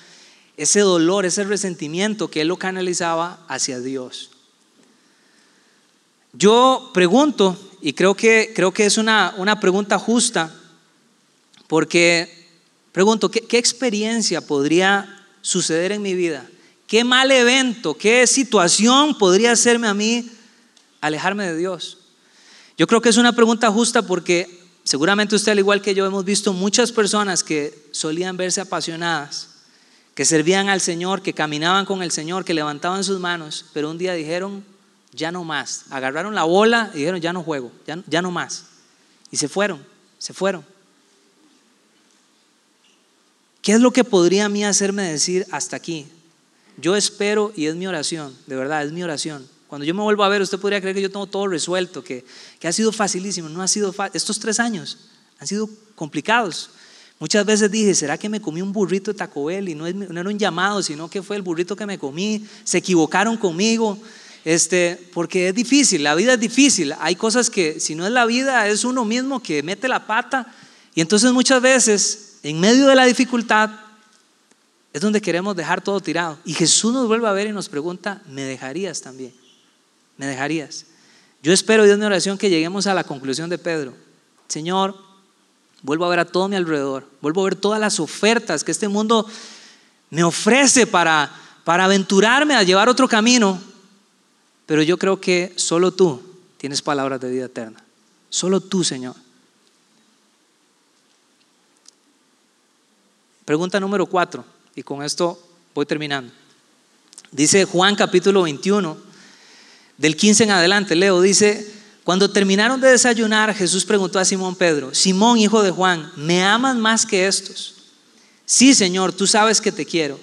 ese dolor, ese resentimiento que él lo canalizaba hacia Dios. Yo pregunto, y creo que, creo que es una, una pregunta justa, porque pregunto, ¿qué, ¿qué experiencia podría suceder en mi vida ¿Qué mal evento, qué situación podría hacerme a mí alejarme de Dios? Yo creo que es una pregunta justa porque seguramente usted al igual que yo hemos visto muchas personas que solían verse apasionadas, que servían al Señor, que caminaban con el Señor, que levantaban sus manos, pero un día dijeron, ya no más. Agarraron la bola y dijeron, ya no juego, ya, ya no más. Y se fueron, se fueron. ¿Qué es lo que podría a mí hacerme decir hasta aquí? Yo espero y es mi oración, de verdad, es mi oración. Cuando yo me vuelvo a ver, usted podría creer que yo tengo todo resuelto, que, que ha sido facilísimo. No ha sido fácil. Estos tres años han sido complicados. Muchas veces dije, ¿será que me comí un burrito de Taco Bell? Y no, no era un llamado, sino que fue el burrito que me comí. Se equivocaron conmigo. Este, porque es difícil, la vida es difícil. Hay cosas que, si no es la vida, es uno mismo que mete la pata. Y entonces muchas veces, en medio de la dificultad, es donde queremos dejar todo tirado. Y Jesús nos vuelve a ver y nos pregunta, ¿me dejarías también? ¿Me dejarías? Yo espero, Dios, mi oración, que lleguemos a la conclusión de Pedro. Señor, vuelvo a ver a todo mi alrededor, vuelvo a ver todas las ofertas que este mundo me ofrece para, para aventurarme a llevar otro camino, pero yo creo que solo tú tienes palabras de vida eterna. Solo tú, Señor. Pregunta número cuatro. Y con esto voy terminando. Dice Juan capítulo 21, del 15 en adelante, leo, dice, Cuando terminaron de desayunar, Jesús preguntó a Simón Pedro, Simón, hijo de Juan, ¿me amas más que estos? Sí, Señor, tú sabes que te quiero,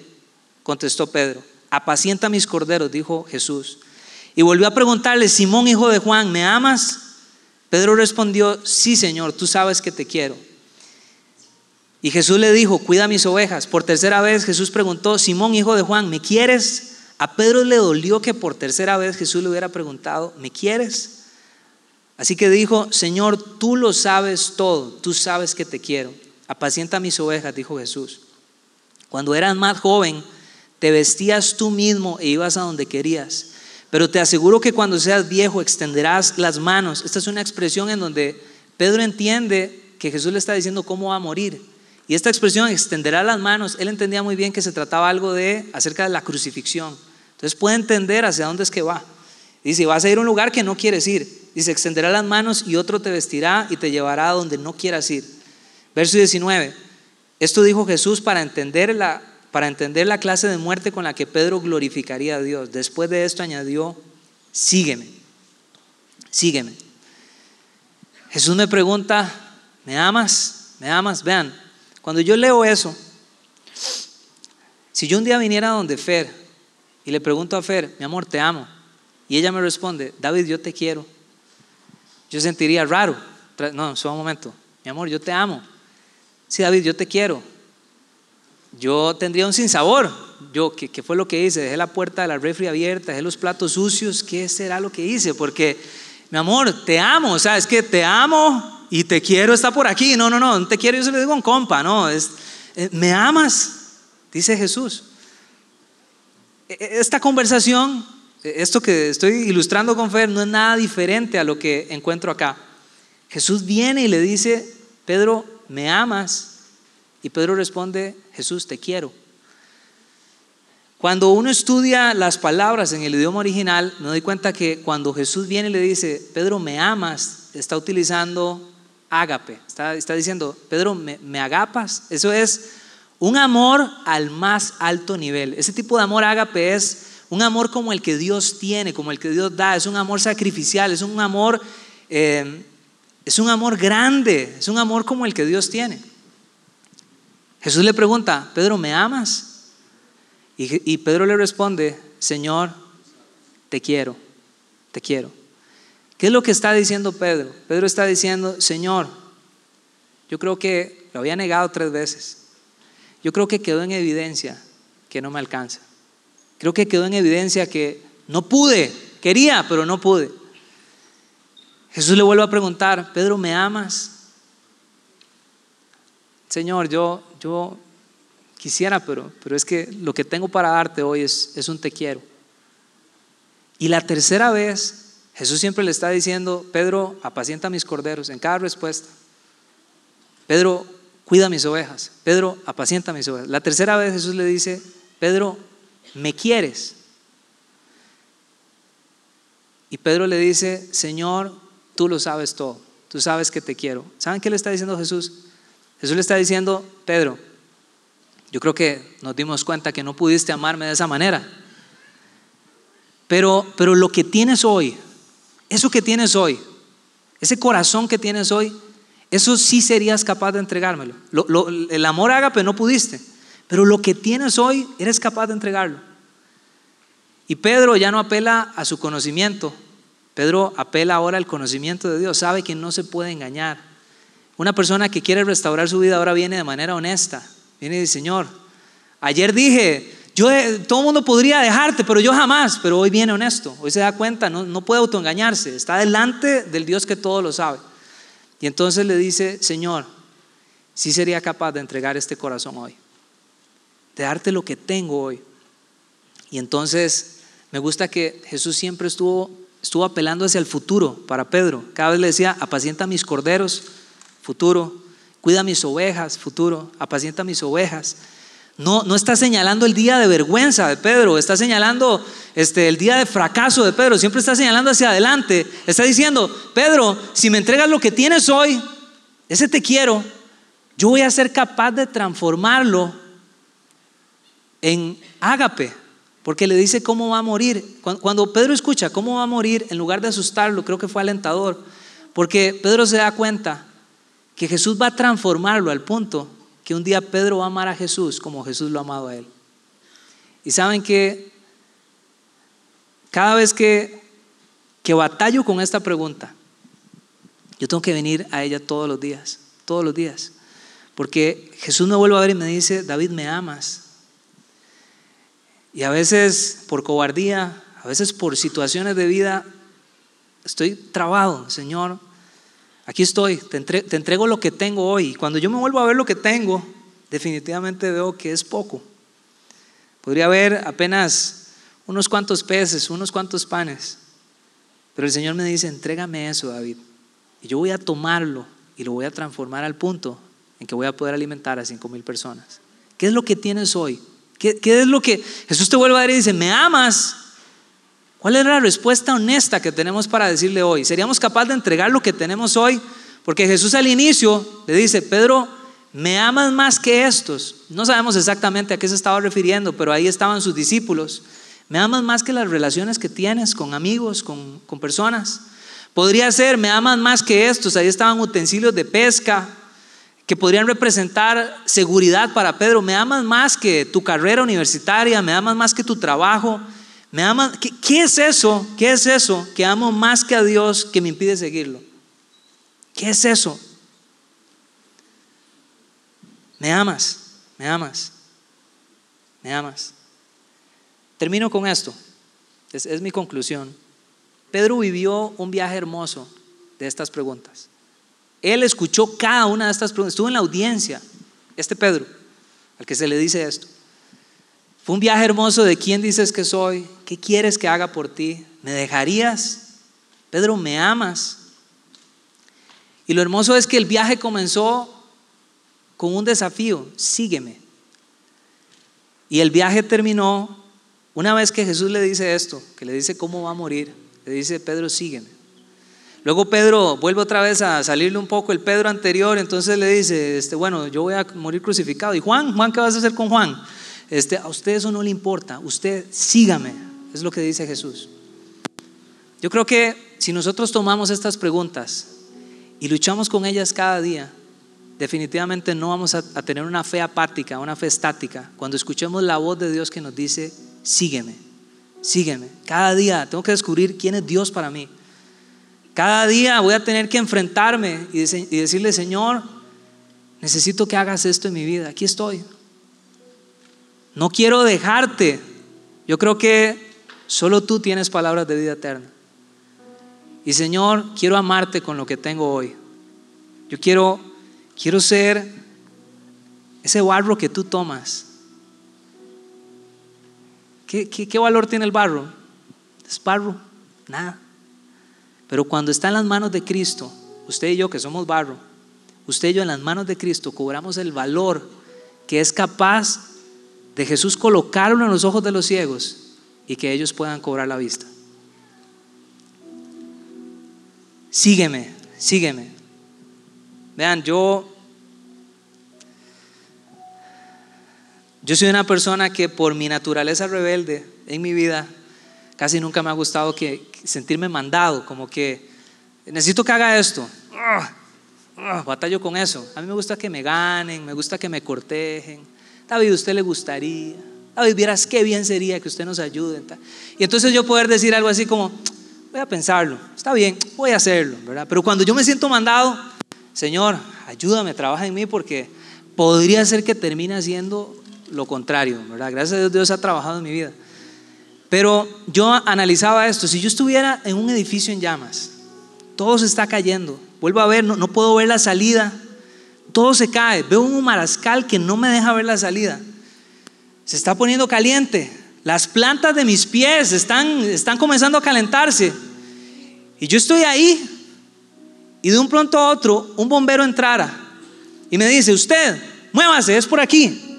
contestó Pedro. Apacienta mis corderos, dijo Jesús. Y volvió a preguntarle, Simón, hijo de Juan, ¿me amas? Pedro respondió, sí, Señor, tú sabes que te quiero. Y Jesús le dijo, cuida mis ovejas. Por tercera vez Jesús preguntó, Simón, hijo de Juan, ¿me quieres? A Pedro le dolió que por tercera vez Jesús le hubiera preguntado, ¿me quieres? Así que dijo, Señor, tú lo sabes todo, tú sabes que te quiero. Apacienta mis ovejas, dijo Jesús. Cuando eras más joven, te vestías tú mismo e ibas a donde querías. Pero te aseguro que cuando seas viejo extenderás las manos. Esta es una expresión en donde Pedro entiende que Jesús le está diciendo cómo va a morir. Y esta expresión, extenderá las manos, él entendía muy bien que se trataba algo de acerca de la crucifixión. Entonces puede entender hacia dónde es que va. Dice, vas a ir a un lugar que no quieres ir. Dice, extenderá las manos y otro te vestirá y te llevará a donde no quieras ir. Verso 19. Esto dijo Jesús para entender la, para entender la clase de muerte con la que Pedro glorificaría a Dios. Después de esto añadió, sígueme, sígueme. Jesús me pregunta, ¿me amas? ¿Me amas? Vean, cuando yo leo eso, si yo un día viniera donde Fer y le pregunto a Fer, mi amor, te amo, y ella me responde, David, yo te quiero, yo sentiría raro. No, solo un momento, mi amor, yo te amo. Sí, David, yo te quiero. Yo tendría un sinsabor. Yo, ¿qué, ¿qué, fue lo que hice? Dejé la puerta de la refri abierta, dejé los platos sucios. ¿Qué será lo que hice? Porque, mi amor, te amo. O sea, es que te amo y te quiero está por aquí. No, no, no, no te quiero, yo se lo digo un compa, no, es, eh, me amas, dice Jesús. E, e, esta conversación, e, esto que estoy ilustrando con Fer, no es nada diferente a lo que encuentro acá. Jesús viene y le dice, Pedro, ¿me amas? Y Pedro responde, Jesús, te quiero. Cuando uno estudia las palabras en el idioma original, me doy cuenta que cuando Jesús viene y le dice, Pedro, ¿me amas? Está utilizando ágape. Está, diciendo, Pedro, ¿me, agapas? Eso es un amor al más alto nivel. Ese tipo de amor ágape es un amor como el que Dios tiene, como el que Dios da. Es un amor sacrificial, es un amor, eh, es un amor grande, es un amor como el que Dios tiene. Jesús le pregunta, Pedro, ¿me amas? Y Pedro le responde, Señor, te quiero, te quiero. ¿Qué es lo que está diciendo Pedro? Pedro está diciendo, Señor, yo creo que lo había negado tres veces. Yo creo que quedó en evidencia que no me alcanza. Creo que quedó en evidencia que no pude, quería, pero no pude. Jesús le vuelve a preguntar, Pedro, ¿me amas? Señor, yo, yo quisiera, pero, pero es que lo que tengo para darte hoy es, es un te quiero. Y la tercera vez Jesús siempre le está diciendo, Pedro, apacienta mis corderos en cada respuesta. Pedro, cuida mis ovejas. Pedro, apacienta mis ovejas. La tercera vez Jesús le dice, Pedro, ¿me quieres? Y Pedro le dice, Señor, tú lo sabes todo. Tú sabes que te quiero. ¿Saben qué le está diciendo Jesús? Jesús le está diciendo, Pedro, yo creo que nos dimos cuenta que no pudiste amarme de esa manera. Pero, pero lo que tienes hoy, eso que tienes hoy, ese corazón que tienes hoy, eso sí serías capaz de entregármelo. el amor ágape no pudiste, pero lo que tienes hoy, eres capaz de entregarlo. Y Pedro ya no apela a su conocimiento, Pedro apela ahora al conocimiento de Dios, sabe que no se puede engañar. Una persona que quiere restaurar su vida ahora viene de manera honesta, viene y dice, Señor, ayer dije, yo, eh, todo el mundo podría dejarte, pero yo jamás. Pero hoy viene honesto, hoy se da cuenta, no, no puede autoengañarse, está delante del Dios que todo lo sabe. Y entonces le dice, Señor, sí sería capaz de entregar este corazón hoy, de darte lo que tengo hoy. Y entonces me gusta que Jesús siempre estuvo, estuvo apelando hacia el futuro para Pedro. Cada vez le decía, apacienta mis corderos, futuro, cuida mis ovejas, futuro, apacienta mis ovejas. No, no está señalando el día de vergüenza de Pedro, está señalando este, el día de fracaso de Pedro, siempre está señalando hacia adelante. Está diciendo, Pedro, si me entregas lo que tienes hoy, ese te quiero, yo voy a ser capaz de transformarlo en ágape, porque le dice cómo va a morir. Cuando Pedro escucha cómo va a morir, en lugar de asustarlo, creo que fue alentador, porque Pedro se da cuenta que Jesús va a transformarlo al punto que un día Pedro va a amar a Jesús como Jesús lo ha amado a él. Y saben que cada vez que, que batallo con esta pregunta, yo tengo que venir a ella todos los días, todos los días. Porque Jesús me vuelve a ver y me dice, David, me amas. Y a veces por cobardía, a veces por situaciones de vida, estoy trabado, Señor. Aquí estoy, te, entrego lo que tengo hoy. Y cuando yo me vuelvo a ver lo que tengo, definitivamente veo que es poco. Podría haber apenas unos cuantos peces, unos cuantos panes. Pero el Señor me dice, entrégame eso, David. Y yo voy a tomarlo y lo voy a transformar al punto en que voy a poder alimentar a cinco mil personas. ¿Qué es lo que tienes hoy? ¿Qué, es lo que Jesús te vuelve a dar y dice, ¿me amas? ¿Cuál es la respuesta honesta que tenemos para decirle hoy? ¿Seríamos capaces de entregar lo que tenemos hoy? Porque Jesús al inicio le dice, Pedro, ¿me amas más que estos? No sabemos exactamente a qué se estaba refiriendo, pero ahí estaban sus discípulos. ¿Me amas más que las relaciones que tienes con amigos, con, con personas? Podría ser, ¿me amas más que estos? Ahí estaban utensilios de pesca, que podrían representar seguridad para Pedro. Me amas más que tu carrera universitaria, me amas más que tu trabajo. Me amas, ¿qué, ¿Qué, es eso? ¿Qué es eso que amo más que a Dios que me impide seguirlo? ¿Qué es eso? Me amas, me amas, me amas. Termino con esto. es mi conclusión. Pedro vivió un viaje hermoso de estas preguntas. Él escuchó cada una de estas preguntas, estuvo en la audiencia, este Pedro, al que se le dice esto. Fue un viaje hermoso de quién dices que soy, qué quieres que haga por ti, me dejarías, Pedro, me amas. Y lo hermoso es que el viaje comenzó con un desafío, sígueme. Y el viaje terminó una vez que Jesús le dice esto, que le dice cómo va a morir, le dice, Pedro, sígueme. Luego Pedro vuelve otra vez a salirle un poco el Pedro anterior, entonces le dice, este, bueno, yo voy a morir crucificado. ¿Y Juan? Juan, ¿qué vas a hacer con Juan? Este, a usted eso no le importa, usted sígame, es lo que dice Jesús. Yo creo que si nosotros tomamos estas preguntas y luchamos con ellas cada día, definitivamente no vamos a, a tener una fe apática, una fe estática, cuando escuchemos la voz de Dios que nos dice, sígueme, sígueme. Cada día tengo que descubrir quién es Dios para mí. Cada día voy a tener que enfrentarme y decirle, Señor, necesito que hagas esto en mi vida. Aquí estoy. No quiero dejarte. Yo creo que solo tú tienes palabras de vida eterna. Y Señor, quiero amarte con lo que tengo hoy. Yo quiero, quiero ser ese barro que tú tomas. ¿Qué, qué valor tiene el barro? Es barro, nada. Pero cuando está en las manos de Cristo, usted y yo que somos barro, usted y yo en las manos de Cristo cobramos el valor que es capaz de Jesús colocarlo en los ojos de los ciegos y que ellos puedan cobrar la vista. Sígueme, sígueme. Vean, yo yo soy una persona que por mi naturaleza rebelde en mi vida casi nunca me ha gustado que, sentirme mandado, como que necesito que haga esto. Ah, ah, batallo con eso. A mí me gusta que me ganen, me gusta que me cortejen. David, ¿usted le gustaría? David, vieras qué bien sería que usted nos ayude. Y entonces yo poder decir algo así como, voy a pensarlo, está bien, voy a hacerlo, ¿verdad? Pero cuando yo me siento mandado, Señor, ayúdame, trabaja en mí porque podría ser que termine haciendo lo contrario, ¿verdad? Gracias a Dios, Dios ha trabajado en mi vida. Pero yo analizaba esto, si yo estuviera en un edificio en llamas, todo se está cayendo, vuelvo a ver, no, puedo ver la salida, todo se cae, veo un marascal que no me deja ver la salida, se está poniendo caliente, las plantas de mis pies están, están comenzando a calentarse. Y yo estoy ahí. Y de un pronto a otro un bombero entrara y me dice, usted, muévase, es por aquí.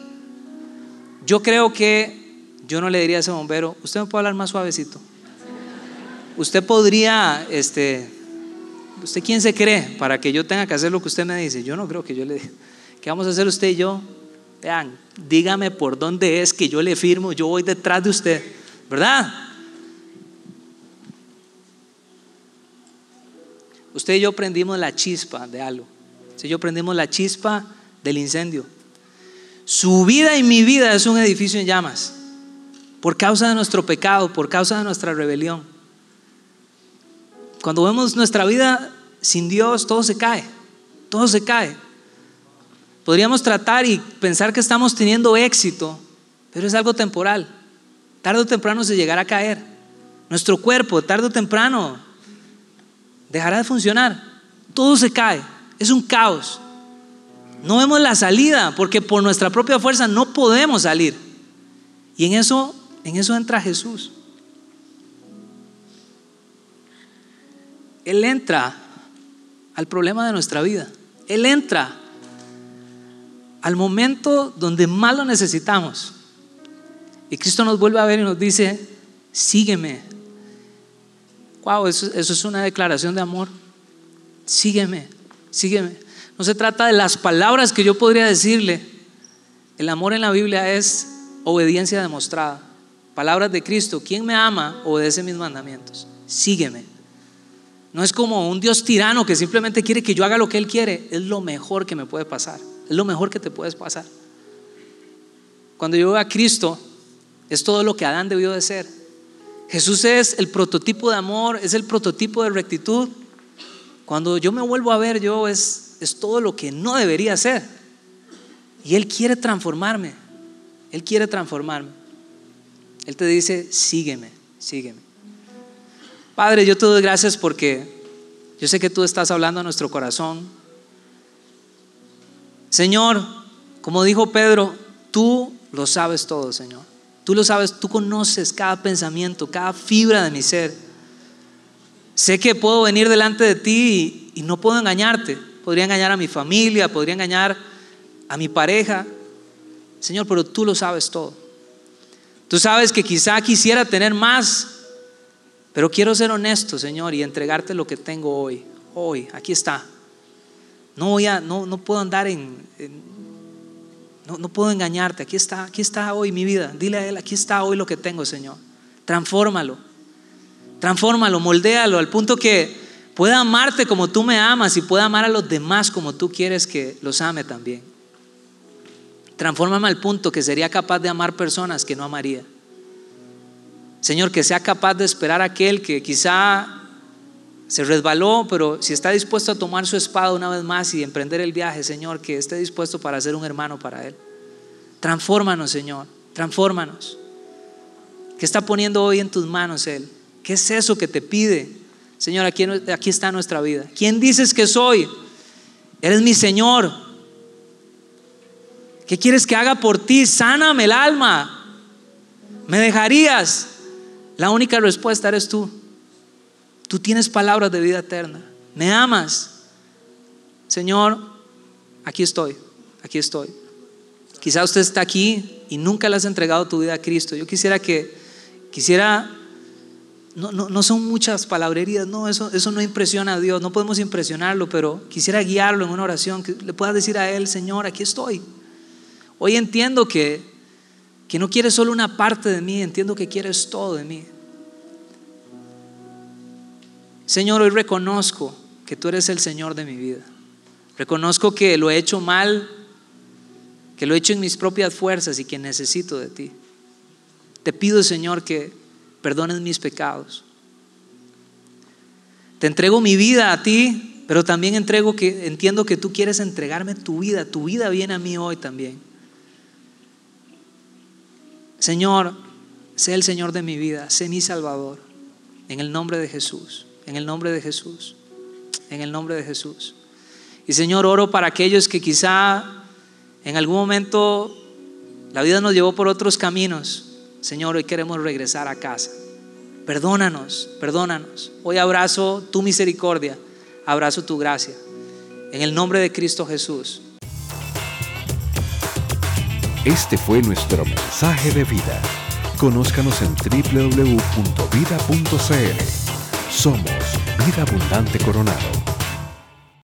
Yo creo que yo no le diría a ese bombero, usted me puede hablar más suavecito. Usted podría, este, ¿usted quién se cree para que yo tenga que hacer lo que usted me dice? Yo no creo que yo le ¿Qué vamos a hacer usted y yo? vean, dígame por dónde es que yo le firmo, yo voy detrás de usted, ¿verdad? Usted y yo prendimos la chispa de algo. Usted y yo prendimos la chispa del incendio. Su vida y mi vida es un edificio en llamas. Por causa de nuestro pecado, por causa de nuestra rebelión. Cuando vemos nuestra vida sin Dios, todo se cae. Todo se cae. Podríamos tratar y pensar que estamos teniendo éxito, pero es algo temporal. Tarde o temprano se llegará a caer. Nuestro cuerpo, tarde o temprano, dejará de funcionar. Todo se cae. Es un caos. No vemos la salida porque por nuestra propia fuerza no podemos salir. Y en eso, en eso entra Jesús. Él entra al problema de nuestra vida. Él entra al momento donde más lo necesitamos. Y Cristo nos vuelve a ver y nos dice, sígueme, Wow, eso, es una declaración de amor. Sígueme, sígueme. No se trata de las palabras que yo podría decirle. El amor en la Biblia es obediencia demostrada. Palabras de Cristo. Quien me ama obedece mis mandamientos. Sígueme. No es como un Dios tirano que simplemente quiere que yo haga lo que Él quiere. Es lo mejor que me puede pasar. Es lo mejor que te puedes pasar. Cuando yo veo a Cristo, es todo lo que Adán debió de ser. Jesús es el prototipo de amor, es el prototipo de rectitud. Cuando yo me vuelvo a ver, yo es, es todo lo que no debería ser. Y Él quiere transformarme. Él quiere transformarme. Él te dice, sígueme, sígueme. Padre, yo te doy gracias porque yo sé que tú estás hablando a nuestro corazón. Señor, como dijo Pedro, tú lo sabes todo, Señor. Tú lo sabes, tú conoces cada pensamiento, cada fibra de mi ser. Sé que puedo venir delante de ti y, no puedo engañarte. Podría engañar a mi familia, podría engañar a mi pareja. Señor, pero tú lo sabes todo. Tú sabes que quizá quisiera tener más, pero quiero ser honesto, Señor, y entregarte lo que tengo hoy. Hoy, aquí está. No, voy a, no, no puedo andar en no, puedo engañarte. Aquí está, aquí está hoy mi vida. Dile a Él, aquí está hoy lo que tengo, Señor. Transfórmalo. Transfórmalo, moldéalo al punto que pueda amarte como tú me amas y pueda amar a los demás como tú quieres que los ame también. Transfórmame al punto que sería capaz de amar personas que no amaría. Señor, que sea capaz de esperar a aquel que quizá se resbaló, pero si está dispuesto a tomar su espada una vez más y emprender el viaje, Señor, que esté dispuesto para ser un hermano para Él. Transfórmanos, Señor, transfórmanos. ¿Qué está poniendo hoy en tus manos Él? ¿Qué es eso que te pide? Señor, aquí, aquí está nuestra vida. ¿Quién dices que soy? Eres mi Señor. ¿Qué quieres que haga por ti? Sáname el alma. ¿Me dejarías? La única respuesta eres tú. Tú tienes palabras de vida eterna. Me amas. Señor, aquí estoy, aquí estoy. Quizá usted está aquí y nunca le has entregado tu vida a Cristo. Yo quisiera que, quisiera, no, no, son muchas palabrerías, no, eso, eso no impresiona a Dios, no podemos impresionarlo, pero quisiera guiarlo en una oración, que le puedas decir a Él, Señor, aquí estoy. Hoy entiendo que, que no quieres solo una parte de mí, entiendo que quieres todo de mí. Señor, hoy reconozco que tú eres el Señor de mi vida. Reconozco que lo he hecho mal, que lo he hecho en mis propias fuerzas y que necesito de ti. Te pido, Señor, que perdones mis pecados. Te entrego mi vida a ti, pero también entrego que entiendo que tú quieres entregarme tu vida. Tu vida viene a mí hoy también. Señor, sé el Señor de mi vida, sé mi Salvador. En el nombre de Jesús. En el nombre de Jesús. En el nombre de Jesús. Y Señor, oro para aquellos que quizá en algún momento la vida nos llevó por otros caminos. Señor, hoy queremos regresar a casa. Perdónanos, perdónanos. Hoy abrazo tu misericordia, abrazo tu gracia. En el nombre de Cristo Jesús. Este fue nuestro mensaje de vida. Conózcanos en www.vida.cl. Somos Vida Abundante Coronado.